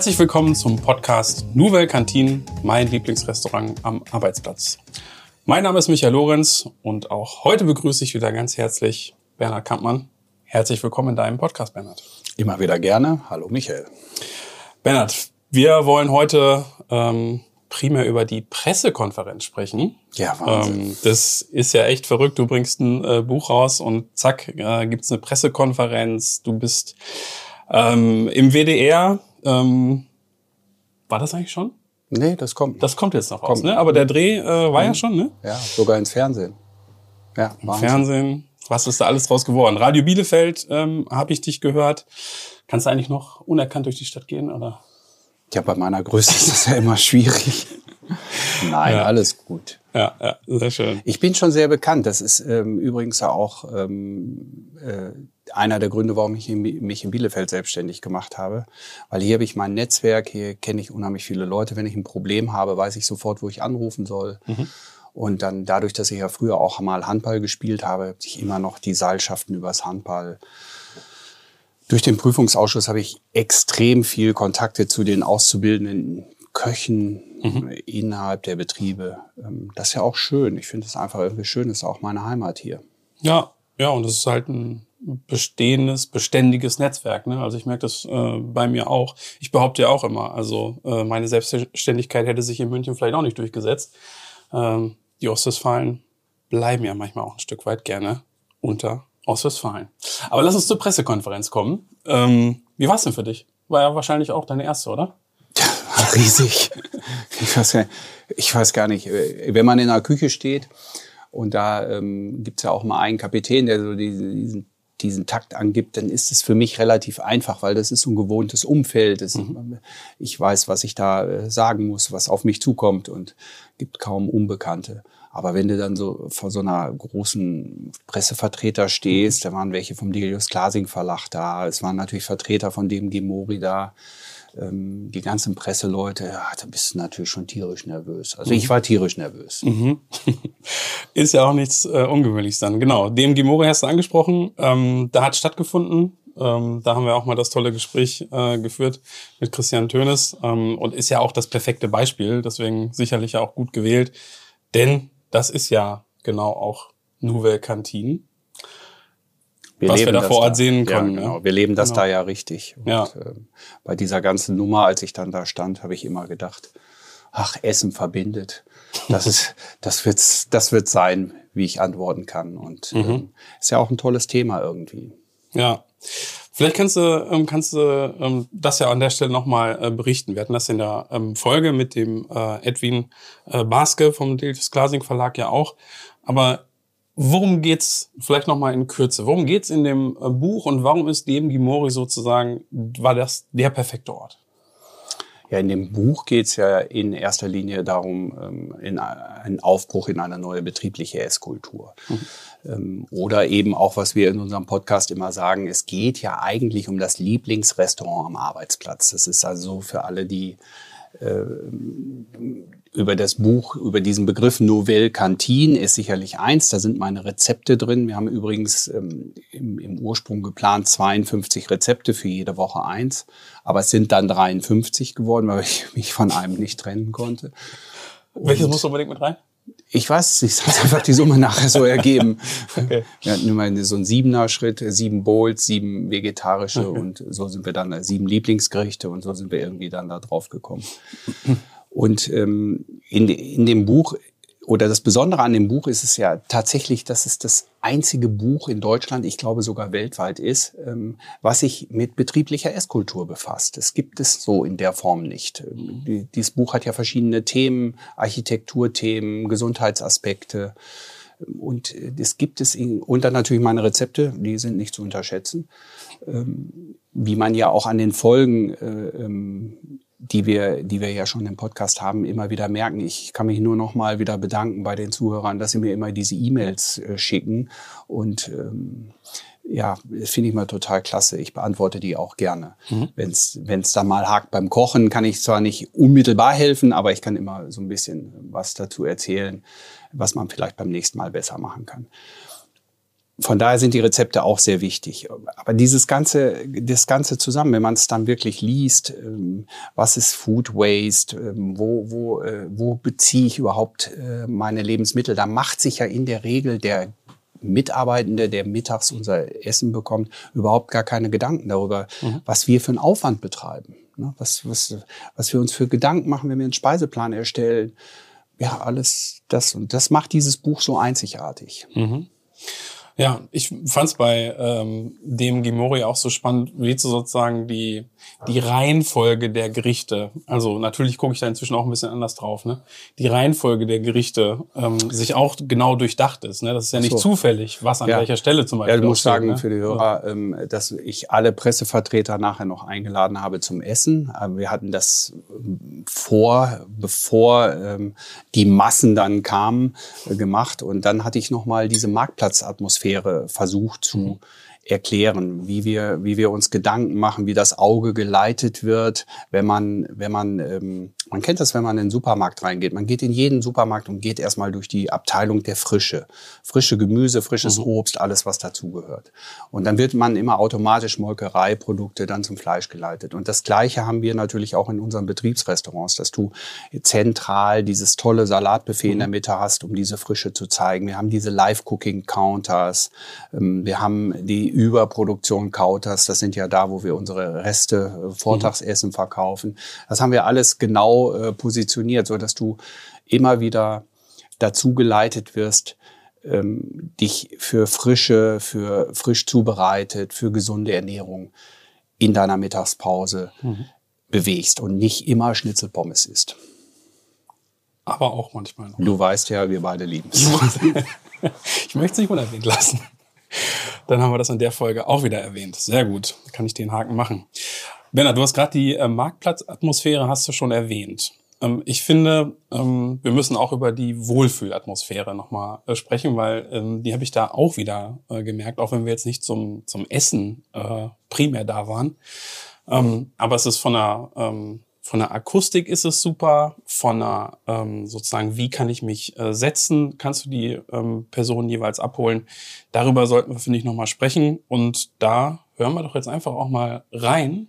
Herzlich willkommen zum Podcast Nouvelle Cantine, mein Lieblingsrestaurant am Arbeitsplatz. Mein Name ist Michael Lorenz und auch heute begrüße ich wieder ganz herzlich Bernhard Kampmann. Herzlich willkommen in deinem Podcast, Bernhard. Immer wieder gerne. Hallo Michael. Bernhard, wir wollen heute ähm, primär über die Pressekonferenz sprechen. Ja, Wahnsinn. Ähm, das ist ja echt verrückt. Du bringst ein äh, Buch raus und zack, äh, gibt's eine Pressekonferenz. Du bist ähm, im WDR. Ähm, war das eigentlich schon? Nee, das kommt. Das kommt jetzt noch raus, ne? Aber der Dreh äh, war ja schon, ne? Ja, sogar ins Fernsehen. Ja, Im Fernsehen. Was ist da alles draus geworden? Radio Bielefeld ähm, habe ich dich gehört. Kannst du eigentlich noch unerkannt durch die Stadt gehen, oder? Ja, bei meiner Größe ist das ja immer schwierig. Nein, ja. alles gut. Ja, ja, sehr schön. Ich bin schon sehr bekannt. Das ist ähm, übrigens auch ähm, äh, einer der Gründe, warum ich mich in Bielefeld selbstständig gemacht habe. Weil hier habe ich mein Netzwerk, hier kenne ich unheimlich viele Leute. Wenn ich ein Problem habe, weiß ich sofort, wo ich anrufen soll. Mhm. Und dann dadurch, dass ich ja früher auch mal Handball gespielt habe, habe ich immer noch die Seilschaften übers Handball durch den Prüfungsausschuss habe ich extrem viel Kontakte zu den auszubildenden Köchen mhm. innerhalb der Betriebe. Ähm, das ist ja auch schön. Ich finde es einfach irgendwie schön. Das ist auch meine Heimat hier. Ja, ja, und das ist halt ein bestehendes, beständiges Netzwerk. Ne? Also ich merke das äh, bei mir auch. Ich behaupte ja auch immer, also äh, meine Selbstständigkeit hätte sich in München vielleicht auch nicht durchgesetzt. Ähm, die Ostwestfalen bleiben ja manchmal auch ein Stück weit gerne unter Ostwestfalen. Aber lass uns zur Pressekonferenz kommen. Ähm, wie war es denn für dich? War ja wahrscheinlich auch deine erste, oder? Riesig. Ich weiß, ja, ich weiß gar nicht. Wenn man in der Küche steht und da ähm, gibt ja auch mal einen Kapitän, der so diesen, diesen, diesen Takt angibt, dann ist es für mich relativ einfach, weil das ist so ein gewohntes Umfeld. Mhm. Ich weiß, was ich da äh, sagen muss, was auf mich zukommt und gibt kaum Unbekannte. Aber wenn du dann so vor so einer großen Pressevertreter stehst, da waren welche vom Delius Glasing Verlag da, es waren natürlich Vertreter von dem Gimori da, ähm, die ganzen Presseleute, ja, da bist du natürlich schon tierisch nervös. Also ich mhm. war tierisch nervös. Mhm. Ist ja auch nichts äh, Ungewöhnliches dann. Genau, dem Gimori hast du angesprochen, ähm, da hat stattgefunden. Ähm, da haben wir auch mal das tolle Gespräch äh, geführt mit Christian Tönes ähm, und ist ja auch das perfekte Beispiel, deswegen sicherlich auch gut gewählt. Denn das ist ja genau auch Nouvelle Cantine. Wir was wir da vor Ort da, sehen können. Ja, genau. Wir leben das genau. da ja richtig. Und, ja. Äh, bei dieser ganzen Nummer, als ich dann da stand, habe ich immer gedacht, ach, Essen verbindet. Das ist, das wird's, das wird sein, wie ich antworten kann. Und mhm. ähm, ist ja auch ein tolles Thema irgendwie. Ja. Vielleicht kannst du, ähm, kannst du ähm, das ja an der Stelle nochmal äh, berichten. Wir hatten das in der ähm, Folge mit dem äh, Edwin äh, Baske vom Delius Glasing Verlag ja auch. Aber worum geht's vielleicht nochmal in Kürze? Worum geht's in dem äh, Buch und warum ist dem Gimori sozusagen, war das der perfekte Ort? Ja, in dem Buch geht's ja in erster Linie darum, ähm, in einen Aufbruch in eine neue betriebliche Esskultur. Mhm. Ähm, oder eben auch, was wir in unserem Podcast immer sagen, es geht ja eigentlich um das Lieblingsrestaurant am Arbeitsplatz. Das ist also für alle, die äh, über das Buch, über diesen Begriff Nouvelle Cantine ist sicherlich eins. Da sind meine Rezepte drin. Wir haben übrigens ähm, im, im, Ursprung geplant 52 Rezepte für jede Woche eins. Aber es sind dann 53 geworden, weil ich mich von einem nicht trennen konnte. Welches muss unbedingt mit rein? Ich weiß nicht, es hat einfach die Summe nachher so ergeben. okay. Wir hatten immer so einen siebener Schritt, sieben Bowls, sieben vegetarische okay. und so sind wir dann, äh, sieben Lieblingsgerichte und so sind wir irgendwie dann da drauf gekommen. Und ähm, in, in dem Buch oder das Besondere an dem Buch ist es ja tatsächlich, dass es das einzige Buch in Deutschland, ich glaube sogar weltweit ist, ähm, was sich mit betrieblicher Esskultur befasst. Es gibt es so in der Form nicht. Ähm, dieses Buch hat ja verschiedene Themen, Architekturthemen, Gesundheitsaspekte. Und das gibt es, in, und dann natürlich meine Rezepte, die sind nicht zu unterschätzen. Ähm, wie man ja auch an den Folgen äh, die wir, die wir ja schon im Podcast haben, immer wieder merken. Ich kann mich nur noch mal wieder bedanken bei den Zuhörern, dass sie mir immer diese E-Mails äh, schicken. Und ähm, ja, finde ich mal total klasse. Ich beantworte die auch gerne. Mhm. Wenn es da mal hakt beim Kochen, kann ich zwar nicht unmittelbar helfen, aber ich kann immer so ein bisschen was dazu erzählen, was man vielleicht beim nächsten Mal besser machen kann. Von daher sind die Rezepte auch sehr wichtig. Aber dieses ganze, das ganze zusammen, wenn man es dann wirklich liest, ähm, was ist Food Waste, ähm, wo, wo, äh, wo beziehe ich überhaupt äh, meine Lebensmittel, da macht sich ja in der Regel der Mitarbeitende, der mittags unser Essen bekommt, überhaupt gar keine Gedanken darüber, mhm. was wir für einen Aufwand betreiben. Ne? Was, was, was wir uns für Gedanken machen, wenn wir einen Speiseplan erstellen. Ja, alles das. Und das macht dieses Buch so einzigartig. Mhm. Ja, ich fand es bei ähm, dem Gimori auch so spannend, wie zu sozusagen die, die Reihenfolge der Gerichte, also natürlich gucke ich da inzwischen auch ein bisschen anders drauf, ne? Die Reihenfolge der Gerichte ähm, sich auch genau durchdacht ist. Ne? Das ist ja nicht so. zufällig, was an ja. welcher Stelle zum Beispiel. Ja, du musst sagen ne? für die Hörer, ja. ähm, dass ich alle Pressevertreter nachher noch eingeladen habe zum Essen. Aber wir hatten das ähm, vor, bevor ähm, die Massen dann kamen, äh, gemacht. Und dann hatte ich noch mal diese Marktplatzatmosphäre versucht zu mhm. erklären, wie wir, wie wir uns Gedanken machen, wie das Auge geleitet wird, wenn man, wenn man, ähm, man kennt das, wenn man in den Supermarkt reingeht. Man geht in jeden Supermarkt und geht erstmal durch die Abteilung der Frische. Frische Gemüse, frisches mhm. Obst, alles, was dazugehört. Und dann wird man immer automatisch Molkereiprodukte dann zum Fleisch geleitet. Und das Gleiche haben wir natürlich auch in unseren Betriebsrestaurants, dass du zentral dieses tolle Salatbuffet mhm. in der mhm. Mitte hast, um diese Frische zu zeigen. Wir haben diese Live-Cooking-Counters. Ähm, wir haben die Überproduktion Kauters, das sind ja da, wo wir unsere Reste äh, Vortagsessen verkaufen. Das haben wir alles genau äh, positioniert, so dass du immer wieder dazu geleitet wirst, ähm, dich für frische, für frisch zubereitet, für gesunde Ernährung in deiner Mittagspause mhm. bewegst und nicht immer Schnitzelpommes isst. Aber auch manchmal noch. Du weißt ja, wir beide lieben es. ich möchte es nicht unerwähnt lassen. Dann haben wir das in der Folge auch wieder erwähnt. Sehr gut, kann ich den Haken machen. Bernhard, du hast gerade die äh, Marktplatzatmosphäre hast du schon erwähnt. Ähm, ich finde, ähm, wir müssen auch über die Wohlfühlatmosphäre nochmal äh, sprechen, weil ähm, die habe ich da auch wieder äh, gemerkt, auch wenn wir jetzt nicht zum, zum Essen äh, primär da waren. Ähm, aber es ist von der ähm, von der Akustik ist es super, von der ähm, sozusagen, wie kann ich mich äh, setzen, kannst du die ähm, Personen jeweils abholen. Darüber sollten wir, finde ich, nochmal sprechen. Und da hören wir doch jetzt einfach auch mal rein,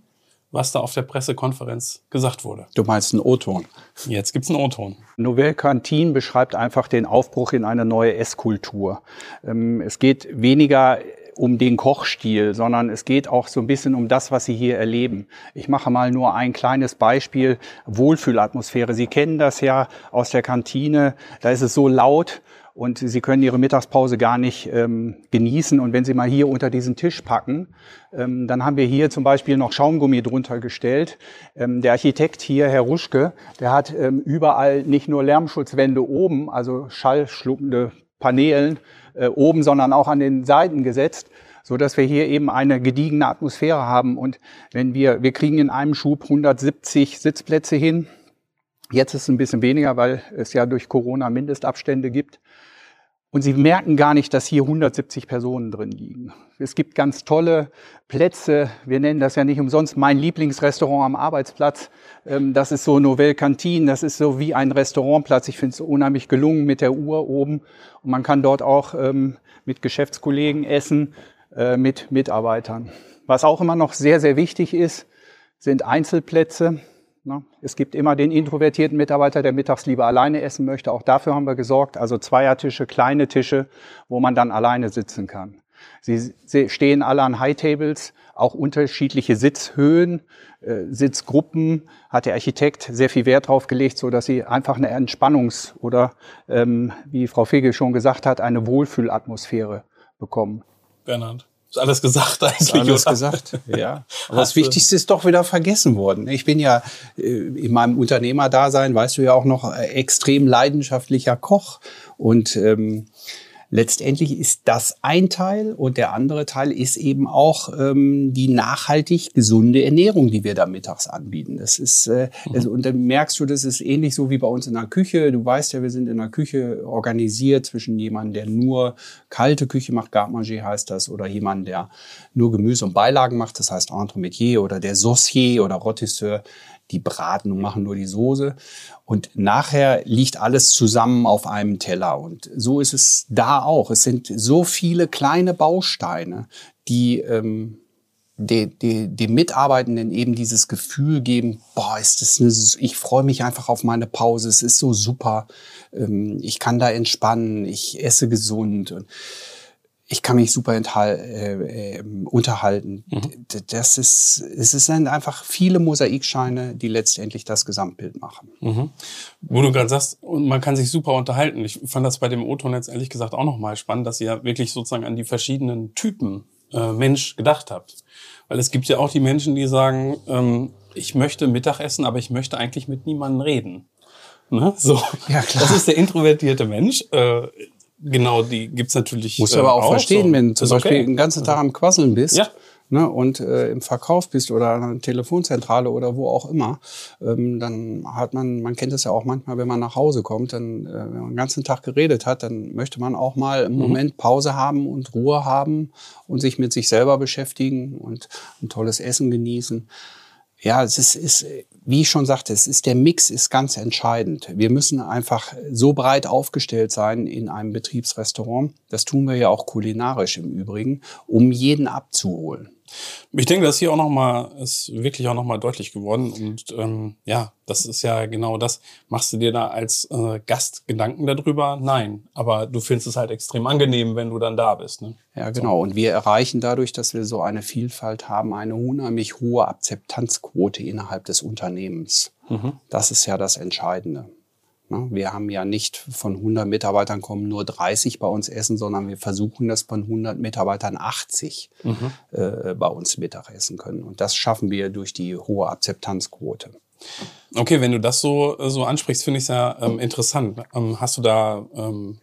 was da auf der Pressekonferenz gesagt wurde. Du meinst einen O-Ton? Jetzt gibt's einen O-Ton. Nouvelle Cantine beschreibt einfach den Aufbruch in eine neue Esskultur. Ähm, es geht weniger um den Kochstil, sondern es geht auch so ein bisschen um das, was Sie hier erleben. Ich mache mal nur ein kleines Beispiel. Wohlfühlatmosphäre. Sie kennen das ja aus der Kantine. Da ist es so laut und Sie können Ihre Mittagspause gar nicht ähm, genießen. Und wenn Sie mal hier unter diesen Tisch packen, ähm, dann haben wir hier zum Beispiel noch Schaumgummi drunter gestellt. Ähm, der Architekt hier, Herr Ruschke, der hat ähm, überall nicht nur Lärmschutzwände oben, also schallschluckende Paneelen, äh, oben, sondern auch an den Seiten gesetzt, so dass wir hier eben eine gediegene Atmosphäre haben. Und wenn wir, wir kriegen in einem Schub 170 Sitzplätze hin. Jetzt ist es ein bisschen weniger, weil es ja durch Corona Mindestabstände gibt. Und sie merken gar nicht, dass hier 170 Personen drin liegen. Es gibt ganz tolle Plätze. Wir nennen das ja nicht umsonst mein Lieblingsrestaurant am Arbeitsplatz. Ähm, das ist so Novelle Cantine. Das ist so wie ein Restaurantplatz. Ich finde es unheimlich gelungen mit der Uhr oben. Und man kann dort auch ähm, mit Geschäftskollegen essen, äh, mit Mitarbeitern. Was auch immer noch sehr, sehr wichtig ist, sind Einzelplätze. Ne? Es gibt immer den introvertierten Mitarbeiter, der mittags lieber alleine essen möchte. Auch dafür haben wir gesorgt. Also Zweiertische, kleine Tische, wo man dann alleine sitzen kann. Sie stehen alle an High Tables, auch unterschiedliche Sitzhöhen, äh, Sitzgruppen. Hat der Architekt sehr viel Wert drauf gelegt, so dass sie einfach eine Entspannungs- oder, ähm, wie Frau Fegel schon gesagt hat, eine Wohlfühlatmosphäre bekommen. Bernhard. Ist alles gesagt eigentlich. Ist alles oder? gesagt, ja. Aber das Wichtigste ist doch wieder vergessen worden. Ich bin ja äh, in meinem Unternehmerdasein, weißt du ja auch noch, äh, extrem leidenschaftlicher Koch. Und ähm, letztendlich ist das ein Teil und der andere Teil ist eben auch ähm, die nachhaltig gesunde Ernährung, die wir da mittags anbieten. Das ist äh, mhm. also, und dann merkst du, das ist ähnlich so wie bei uns in der Küche. Du weißt ja, wir sind in der Küche organisiert zwischen jemandem, der nur kalte Küche macht, Garde heißt das, oder jemand, der nur Gemüse und Beilagen macht, das heißt Entremetier oder der Saucier oder Rotisseur die braten und machen nur die Soße. Und nachher liegt alles zusammen auf einem Teller. Und so ist es da auch. Es sind so viele kleine Bausteine, die ähm, die, die, den Mitarbeitenden eben dieses Gefühl geben, boah, ist das eine, ich freue mich einfach auf meine Pause, es ist so super, ähm, ich kann da entspannen, ich esse gesund und ich kann mich super äh, äh, unterhalten. Mhm. Das ist, es sind einfach viele Mosaikscheine, die letztendlich das Gesamtbild machen. Mhm. Wo du gerade sagst, man kann sich super unterhalten. Ich fand das bei dem O-Ton jetzt ehrlich gesagt auch nochmal spannend, dass ihr ja wirklich sozusagen an die verschiedenen Typen äh, Mensch gedacht habt. Weil es gibt ja auch die Menschen, die sagen, ähm, ich möchte Mittagessen, aber ich möchte eigentlich mit niemandem reden. Ne? So. Ja, klar. Das ist der introvertierte Mensch. Äh, genau, die gibt's natürlich. Muss äh, aber auch, auch verstehen, so. wenn du zum Beispiel okay. den ganzen Tag am Quasseln bist. Ja ne, und äh, im Verkauf bist oder an einer Telefonzentrale oder wo auch immer, ähm, dann hat man, man kennt es ja auch manchmal, wenn man nach Hause kommt, dann, äh, wenn man den ganzen Tag geredet hat, dann möchte man auch mal im mhm. Moment Pause haben und Ruhe haben und sich mit sich selber beschäftigen und ein tolles Essen genießen. Ja, es ist, ist, wie ich schon sagte, es ist der Mix ist ganz entscheidend. Wir müssen einfach so breit aufgestellt sein in einem Betriebsrestaurant. Das tun wir ja auch kulinarisch im Übrigen, um jeden abzuholen. Ich denke, das hier auch nochmal, ist wirklich auch nochmal deutlich geworden. Und ähm, ja, das ist ja genau das. Machst du dir da als äh, Gast Gedanken darüber? Nein. Aber du findest es halt extrem angenehm, wenn du dann da bist. Ne? Ja, genau. Und wir erreichen dadurch, dass wir so eine Vielfalt haben, eine unheimlich hohe Akzeptanzquote innerhalb des Unternehmens. Mhm. Das ist ja das Entscheidende. Ne? Wir haben ja nicht von 100 Mitarbeitern kommen nur 30 bei uns essen, sondern wir versuchen, dass von 100 Mitarbeitern 80 mhm. äh, bei uns Mittagessen können. Und das schaffen wir durch die hohe Akzeptanzquote. Okay, wenn du das so, so ansprichst, finde ich es ja ähm, interessant. Ähm, hast du da ähm,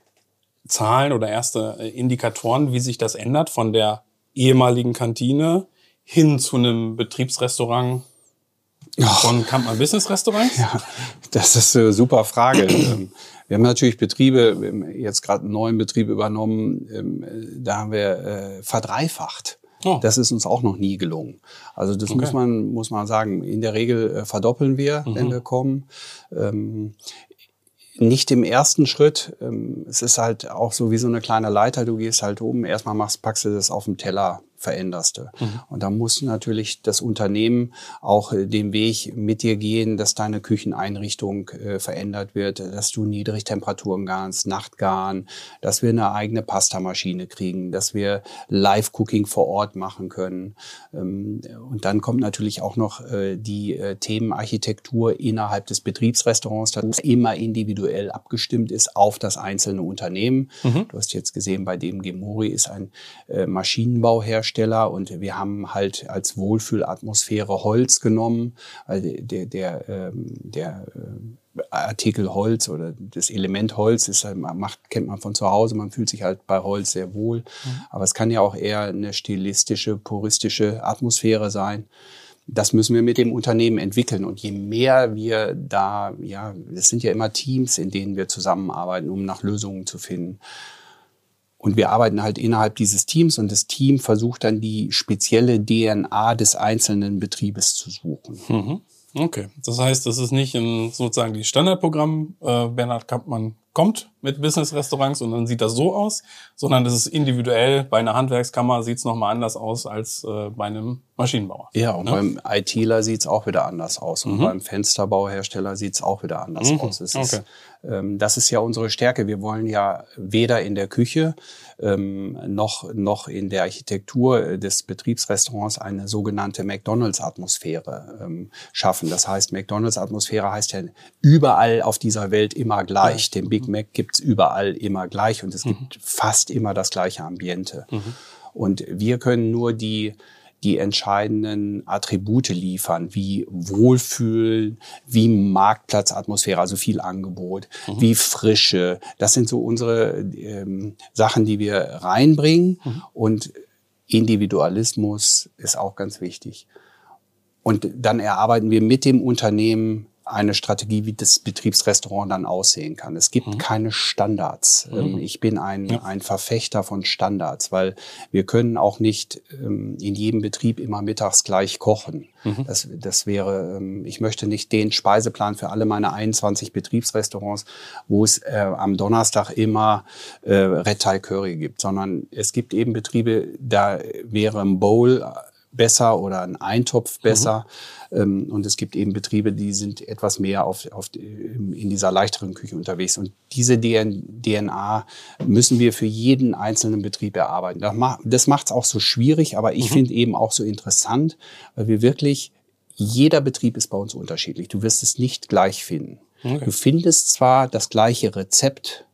Zahlen oder erste äh, Indikatoren, wie sich das ändert von der ehemaligen Kantine hin zu einem Betriebsrestaurant von Kampmann Business Restaurant? Ja, das ist eine super Frage. Ähm, wir haben natürlich Betriebe, wir haben jetzt gerade einen neuen Betrieb übernommen, ähm, da haben wir äh, verdreifacht. Oh. Das ist uns auch noch nie gelungen. Also das okay. muss man muss man sagen. In der Regel äh, verdoppeln wir, mhm. wenn wir kommen. Ähm, nicht im ersten Schritt. Es ist halt auch so wie so eine kleine Leiter. Du gehst halt oben, erstmal machst, packst du das auf dem Teller veränderste. Mhm. Und da muss natürlich das Unternehmen auch äh, den Weg mit dir gehen, dass deine Kücheneinrichtung äh, verändert wird, dass du Niedrigtemperaturen garnst, Nachtgarn, dass wir eine eigene Pastamaschine kriegen, dass wir Live-Cooking vor Ort machen können. Ähm, und dann kommt natürlich auch noch äh, die äh, Themenarchitektur innerhalb des Betriebsrestaurants, das immer individuell abgestimmt ist auf das einzelne Unternehmen. Mhm. Du hast jetzt gesehen, bei dem Gemori ist ein äh, Maschinenbauhersteller, Hersteller und wir haben halt als Wohlfühlatmosphäre Holz genommen. Also der, der, ähm, der äh, Artikel Holz oder das Element Holz ist halt, macht, kennt man von zu Hause, man fühlt sich halt bei Holz sehr wohl. Mhm. Aber es kann ja auch eher eine stilistische, puristische Atmosphäre sein. Das müssen wir mit dem Unternehmen entwickeln. Und je mehr wir da, ja, es sind ja immer Teams, in denen wir zusammenarbeiten, um nach Lösungen zu finden. Und wir arbeiten halt innerhalb dieses Teams und das Team versucht dann die spezielle DNA des einzelnen Betriebes zu suchen. Mhm. Okay, das heißt, das ist nicht in sozusagen die Standardprogramm. Äh, Bernhard Kampmann kommt mit Business-Restaurants und dann sieht das so aus, sondern das ist individuell. Bei einer Handwerkskammer sieht es nochmal anders aus als äh, bei einem Maschinenbauer. Ja, und ne? beim ITler sieht es auch wieder anders aus. Und mhm. beim Fensterbauhersteller sieht es auch wieder anders mhm. aus. Okay. ist, ähm, das ist ja unsere Stärke. Wir wollen ja weder in der Küche ähm, noch, noch in der Architektur des Betriebsrestaurants eine sogenannte McDonalds-Atmosphäre ähm, schaffen. Das heißt, McDonalds-Atmosphäre heißt ja überall auf dieser Welt immer gleich. Den Big Mac gibt's überall immer gleich und es mhm. gibt fast immer das gleiche Ambiente. Mhm. Und wir können nur die die entscheidenden Attribute liefern, wie Wohlfühlen, wie Marktplatzatmosphäre, also viel Angebot, mhm. wie Frische. Das sind so unsere ähm, Sachen, die wir reinbringen. Mhm. Und Individualismus ist auch ganz wichtig. Und dann erarbeiten wir mit dem Unternehmen eine Strategie, wie das Betriebsrestaurant dann aussehen kann. Es gibt mhm. keine Standards. Mhm. Ähm, ich bin ein, ja. ein Verfechter von Standards, weil wir können auch nicht ähm, in jedem Betrieb immer mittags gleich kochen. Mhm. Das, das wäre, ähm, ich möchte nicht den Speiseplan für alle meine 21 Betriebsrestaurants, wo es äh, am Donnerstag immer äh, Red Thai Curry gibt, sondern es gibt eben Betriebe, da wäre ein Bowl besser oder ein Eintopf besser. Mhm. und es gibt eben Betriebe, die sind etwas mehr auf, auf, in dieser leichteren Küche unterwegs. Und diese DNA müssen wir für jeden einzelnen Betrieb erarbeiten. Das macht es auch so schwierig, aber ich mhm. finde eben auch so interessant, weil wir wirklich, jeder Betrieb ist bei uns unterschiedlich. Du wirst es nicht gleich finden. Okay. Du findest zwar das gleiche Rezept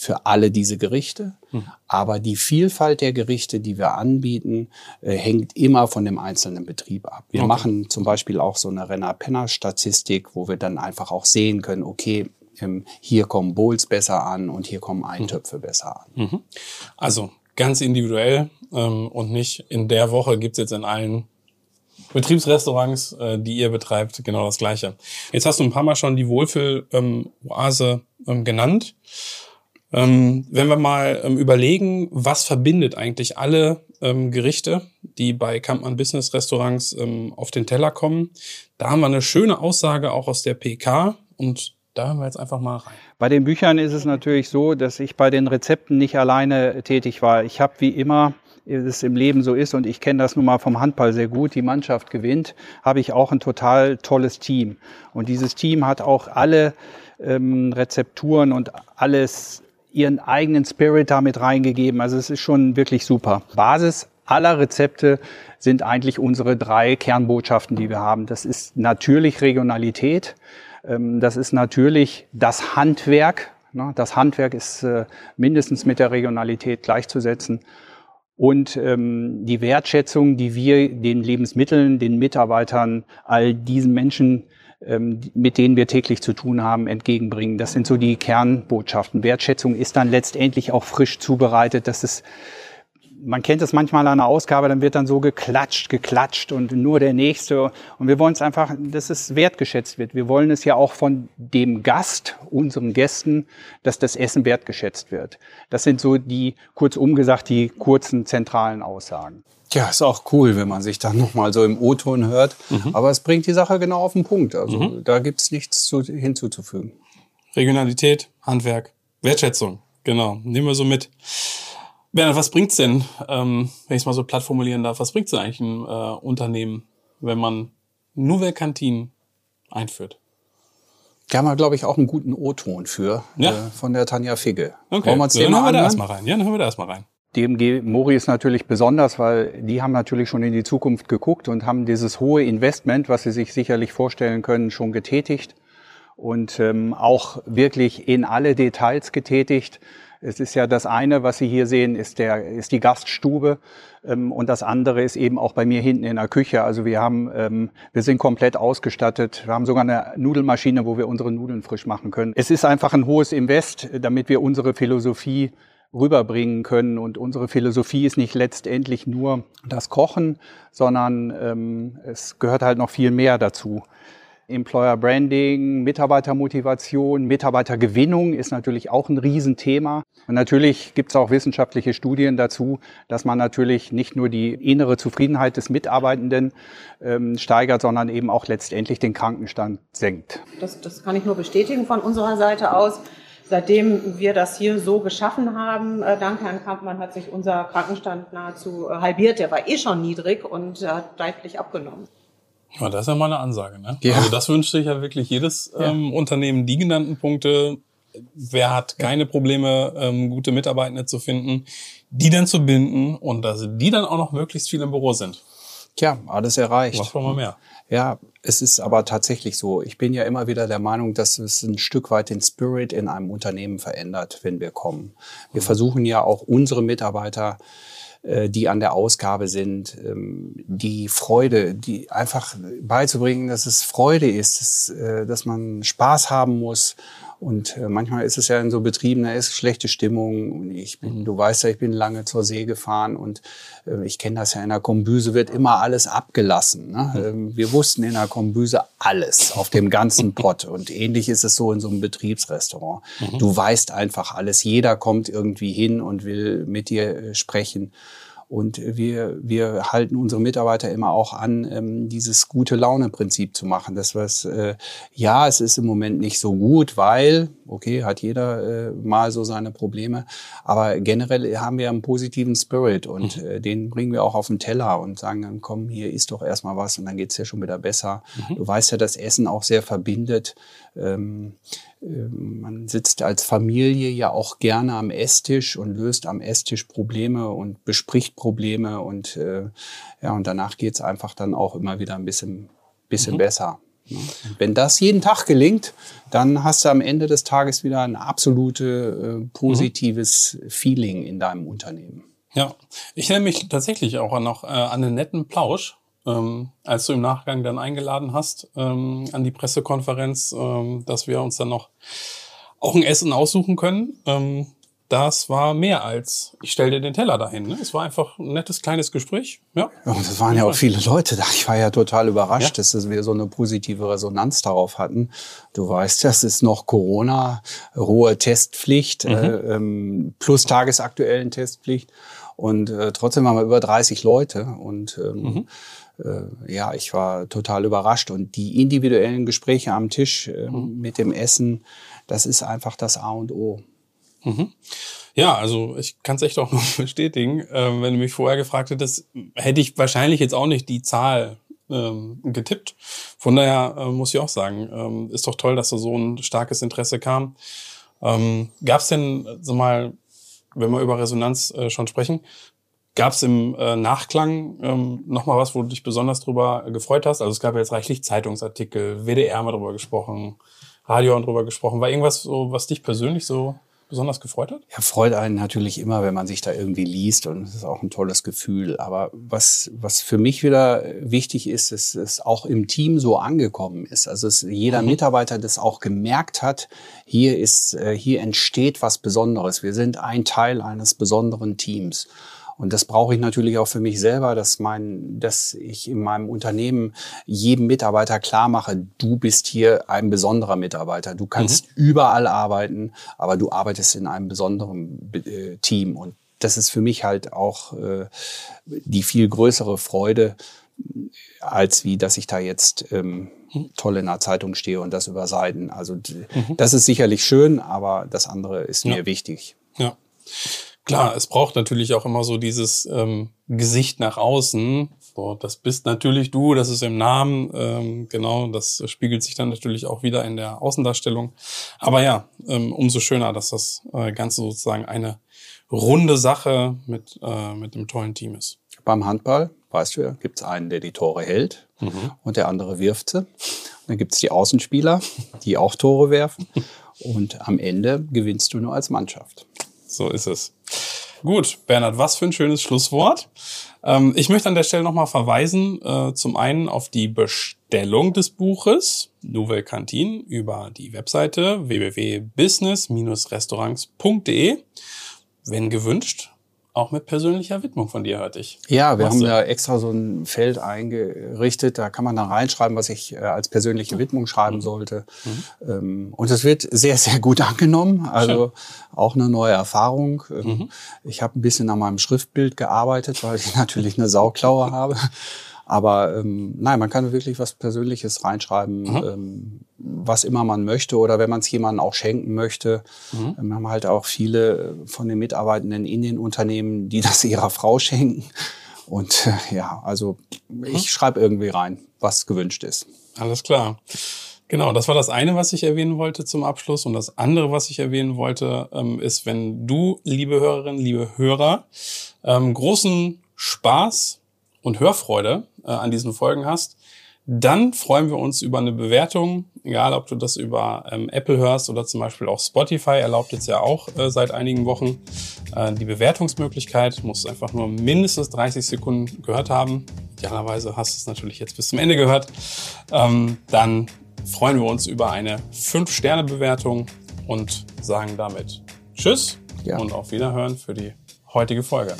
für alle diese Gerichte. Mhm. Aber die Vielfalt der Gerichte, die wir anbieten, äh, hängt immer von dem einzelnen Betrieb ab. Wir okay. machen zum Beispiel auch so eine Renner-Penner-Statistik, wo wir dann einfach auch sehen können, okay, ähm, hier kommen Bowls besser an und hier kommen Eintöpfe mhm. besser an. Mhm. Also ganz individuell ähm, und nicht in der Woche gibt's jetzt in allen Betriebsrestaurants, äh, die ihr betreibt, genau das Gleiche. Jetzt hast du ein paar Mal schon die Wohlfühl-Oase ähm, genannt. Ähm, wenn wir mal ähm, überlegen, was verbindet eigentlich alle ähm, Gerichte, die bei Kampmann Business Restaurants ähm, auf den Teller kommen, da haben wir eine schöne Aussage auch aus der PK und da hören wir jetzt einfach mal rein. Bei den Büchern ist es natürlich so, dass ich bei den Rezepten nicht alleine tätig war. Ich habe wie immer es im Leben so ist, und ich kenne das nun mal vom Handball sehr gut, die Mannschaft gewinnt, habe ich auch ein total tolles Team. Und dieses Team hat auch alle ähm, Rezepturen und alles ihren eigenen Spirit damit reingegeben. Also es ist schon wirklich super. Basis aller Rezepte sind eigentlich unsere drei Kernbotschaften, die wir haben. Das ist natürlich Regionalität. Ähm, das ist natürlich das Handwerk. Das Handwerk ist äh, mindestens mit der Regionalität gleichzusetzen. Und ähm, die Wertschätzung, die wir den Lebensmitteln, den Mitarbeitern, all diesen Menschen mit denen wir täglich zu tun haben, entgegenbringen. Das sind so die Kernbotschaften. Wertschätzung ist dann letztendlich auch frisch zubereitet. Das ist man kennt es manchmal an einer Ausgabe, dann wird dann so geklatscht, geklatscht und nur der Nächste. Und wir wollen es einfach, dass es wertgeschätzt wird. Wir wollen es ja auch von dem Gast, unseren Gästen, dass das Essen wertgeschätzt wird. Das sind so die, kurz umgesagt, die kurzen zentralen Aussagen. Ja, ist auch cool, wenn man sich dann nochmal so im O-Ton hört. Mhm. Aber es bringt die Sache genau auf den Punkt. Also mhm. da gibt's nichts zu, hinzuzufügen. Regionalität, Handwerk, Wertschätzung. Genau, nehmen wir so mit. Bernhard, was bringt's denn, ähm, wenn ich es mal so platt formulieren darf, was bringt's denn eigentlich ein äh, Unternehmen, wenn man Nouvelle Kantine einführt? Da haben wir, glaube ich, auch einen guten O-Ton für, ja. äh, von der Tanja Figge. Okay, Wollen wir uns ja, dann hören wir da erstmal rein. Ja, dann hören wir da erstmal rein. DMG Mori ist natürlich besonders, weil die haben natürlich schon in die Zukunft geguckt und haben dieses hohe Investment, was sie sich sicherlich vorstellen können, schon getätigt und ähm, auch wirklich in alle Details getätigt. Es ist ja das eine, was Sie hier sehen, ist, der, ist die Gaststube ähm, und das andere ist eben auch bei mir hinten in der Küche. Also wir haben, ähm, wir sind komplett ausgestattet. Wir haben sogar eine Nudelmaschine, wo wir unsere Nudeln frisch machen können. Es ist einfach ein hohes Invest, damit wir unsere Philosophie rüberbringen können. Und unsere Philosophie ist nicht letztendlich nur das Kochen, sondern ähm, es gehört halt noch viel mehr dazu. Employer Branding, Mitarbeitermotivation, Mitarbeitergewinnung ist natürlich auch ein Riesenthema. Und natürlich gibt es auch wissenschaftliche Studien dazu, dass man natürlich nicht nur die innere Zufriedenheit des Mitarbeitenden ähm, steigert, sondern eben auch letztendlich den Krankenstand senkt. Das, das kann ich nur bestätigen von unserer Seite aus. Seitdem wir das hier so geschaffen haben, äh, dank Herrn Kampmann, hat sich unser Krankenstand nahezu äh, halbiert. Der war eh schon niedrig und hat deutlich abgenommen. Ja, das ist ja mal eine Ansage, ne? Ja. Also das wünscht sich ja wirklich jedes ähm, Unternehmen, die genannten Punkte. Wer hat keine Probleme, ähm, gute Mitarbeitende zu finden, die dann zu binden und dass die dann auch noch möglichst viel im Büro sind. Tja, alles erreicht. Was wollen wir mehr? Ja, es ist aber tatsächlich so. Ich bin ja immer wieder der Meinung, dass es ein Stück weit den Spirit in einem Unternehmen verändert, wenn wir kommen. Wir mhm. versuchen ja auch unsere Mitarbeiter die an der Ausgabe sind, ähm, die Freude, die einfach beizubringen, dass es Freude ist, dass, äh, dass man Spaß haben muss Und äh, manchmal ist es ja in so Betrieben, da ist schlechte Stimmung. Und ich bin, du weißt ja, ich bin lange zur See gefahren und äh, ich kenne das ja in der Kombüse wird immer alles abgelassen. Ne? Ähm, wir wussten in der Kombüse alles auf dem ganzen Pott. Und ähnlich ist es so in so einem Betriebsrestaurant. Mhm. Du weißt einfach alles. Jeder kommt irgendwie hin und will mit dir äh, sprechen. Und wir, wir halten unsere Mitarbeiter immer auch an, ähm, dieses gute Laune-Prinzip zu machen. Das was, äh, ja, es ist im Moment nicht so gut, weil, okay, hat jeder äh, mal so seine Probleme, aber generell haben wir einen positiven Spirit und mhm. äh, den bringen wir auch auf den Teller und sagen dann, komm, hier isst doch erstmal was und dann geht's ja schon wieder besser. Mhm. Du weißt ja, dass Essen auch sehr verbindet. Ähm, man sitzt als Familie ja auch gerne am Esstisch und löst am Esstisch Probleme und bespricht Probleme und äh, ja und danach geht's einfach dann auch immer wieder ein bisschen bisschen mhm. besser. Ne? Wenn das jeden Tag gelingt, dann hast du am Ende des Tages wieder ein absolute äh, positives mhm. Feeling in deinem Unternehmen. Ja, ich erinnere mich tatsächlich auch noch äh, an einen netten Plausch ähm, als du im Nachgang dann eingeladen hast ähm, an die Pressekonferenz, ähm, dass wir uns dann noch auch ein Essen aussuchen können. Ähm, das war mehr als ich stell dir den Teller dahin. Ne? Es war einfach ein nettes kleines Gespräch. Ja. Und es waren ja auch viele Leute da. Ich war ja total überrascht, ja. dass wir so eine positive Resonanz darauf hatten. Du weißt, das ist noch Corona, hohe Testpflicht mhm. äh, ähm, plus tagesaktuellen Testpflicht. Und äh, trotzdem waren wir über 30 Leute. Und ähm, mhm ja, ich war total überrascht. Und die individuellen Gespräche am Tisch äh, mhm. mit dem Essen, das ist einfach das A und O. Mhm. Ja, also ich kann es echt auch nur bestätigen. Ähm, wenn du mich vorher gefragt hättest, hätte ich wahrscheinlich jetzt auch nicht die Zahl ähm, getippt. Von daher äh, muss ich auch sagen, ähm, ist doch toll, dass da so ein starkes Interesse kam. Ähm, Gab es denn, sag mal, wenn wir über Resonanz äh, schon sprechen, Gab es im äh, Nachklang ähm, nochmal was, wo du dich besonders drüber gefreut hast? Also es gab ja jetzt reichlich Zeitungsartikel, WDR mal drüber gesprochen, Radio haben drüber gesprochen. War irgendwas so, was dich persönlich so besonders gefreut hat? Ja, freut einen natürlich immer, wenn man sich da irgendwie liest und es ist auch ein tolles Gefühl. Aber was, was für mich wieder wichtig ist, ist, dass es auch im Team so angekommen ist. Also dass jeder mhm. Mitarbeiter das auch gemerkt hat, hier ist, äh, hier entsteht was Besonderes. Wir sind ein Teil eines besonderen Teams. Und das brauche ich natürlich auch für mich selber, dass mein, dass ich in meinem Unternehmen jedem Mitarbeiter klar mache, du bist hier ein besonderer Mitarbeiter. Du kannst mhm. überall arbeiten, aber du arbeitest in einem besonderen äh, Team. Und das ist für mich halt auch äh, die viel größere Freude, als wie, dass ich da jetzt ähm, toll in der Zeitung stehe und das über Seiten. Also mhm. das ist sicherlich schön, aber das andere ist ja. mir wichtig. Ja. Klar, es braucht natürlich auch immer so dieses ähm, Gesicht nach außen. So, das bist natürlich du, das ist im Namen, ähm, genau, das spiegelt sich dann natürlich auch wieder in der Außendarstellung. Aber ja, ähm, umso schöner, dass das äh, Ganze sozusagen eine runde Sache mit, äh, mit einem tollen Team ist. Beim Handball, weißt du ja, gibt es einen, der die Tore hält mhm. und der andere wirft sie. Und dann gibt es die Außenspieler, die auch Tore werfen. Und am Ende gewinnst du nur als Mannschaft. So ist es. Gut, Bernhard, was für ein schönes Schlusswort. Ähm, ich möchte an der Stelle nochmal verweisen, äh, zum einen auf die Bestellung des Buches Nouvelle Cantine über die Webseite www.business-restaurants.de. Wenn gewünscht, auch mit persönlicher Widmung von dir, hörte ich. Ja, wir was haben da extra so ein Feld eingerichtet. Da kann man dann reinschreiben, was ich äh, als persönliche Widmung schreiben mhm. sollte. Mhm. Ähm, und es wird sehr, sehr gut angenommen. Also Schön. auch eine neue Erfahrung. Ähm, mhm. Ich habe ein bisschen an meinem Schriftbild gearbeitet, weil ich natürlich eine Sauklaue habe. Aber ähm, nein, man kann wirklich was Persönliches reinschreiben, mhm. ähm, was immer man möchte oder wenn man es jemandem auch schenken möchte. Mhm. Ähm, wir haben halt auch viele von den Mitarbeitenden in den Unternehmen, die das ihrer Frau schenken. Und äh, ja, also mhm. ich schreibe irgendwie rein, was gewünscht ist. Alles klar. Genau, das war das eine, was ich erwähnen wollte zum Abschluss. Und das andere, was ich erwähnen wollte, ähm, ist, wenn du, liebe Hörerinnen, liebe Hörer, ähm, großen Spaß und Hörfreude äh, an diesen Folgen hast, dann freuen wir uns über eine Bewertung, egal ob du das über ähm, Apple hörst oder zum Beispiel auch Spotify erlaubt jetzt ja auch äh, seit einigen Wochen äh, die Bewertungsmöglichkeit. Musst einfach nur mindestens 30 Sekunden gehört haben. Idealerweise hast du es natürlich jetzt bis zum Ende gehört. Ähm, dann freuen wir uns über eine 5-Sterne-Bewertung und sagen damit Tschüss Ja. und auf Wiederhören für die heutige Folge.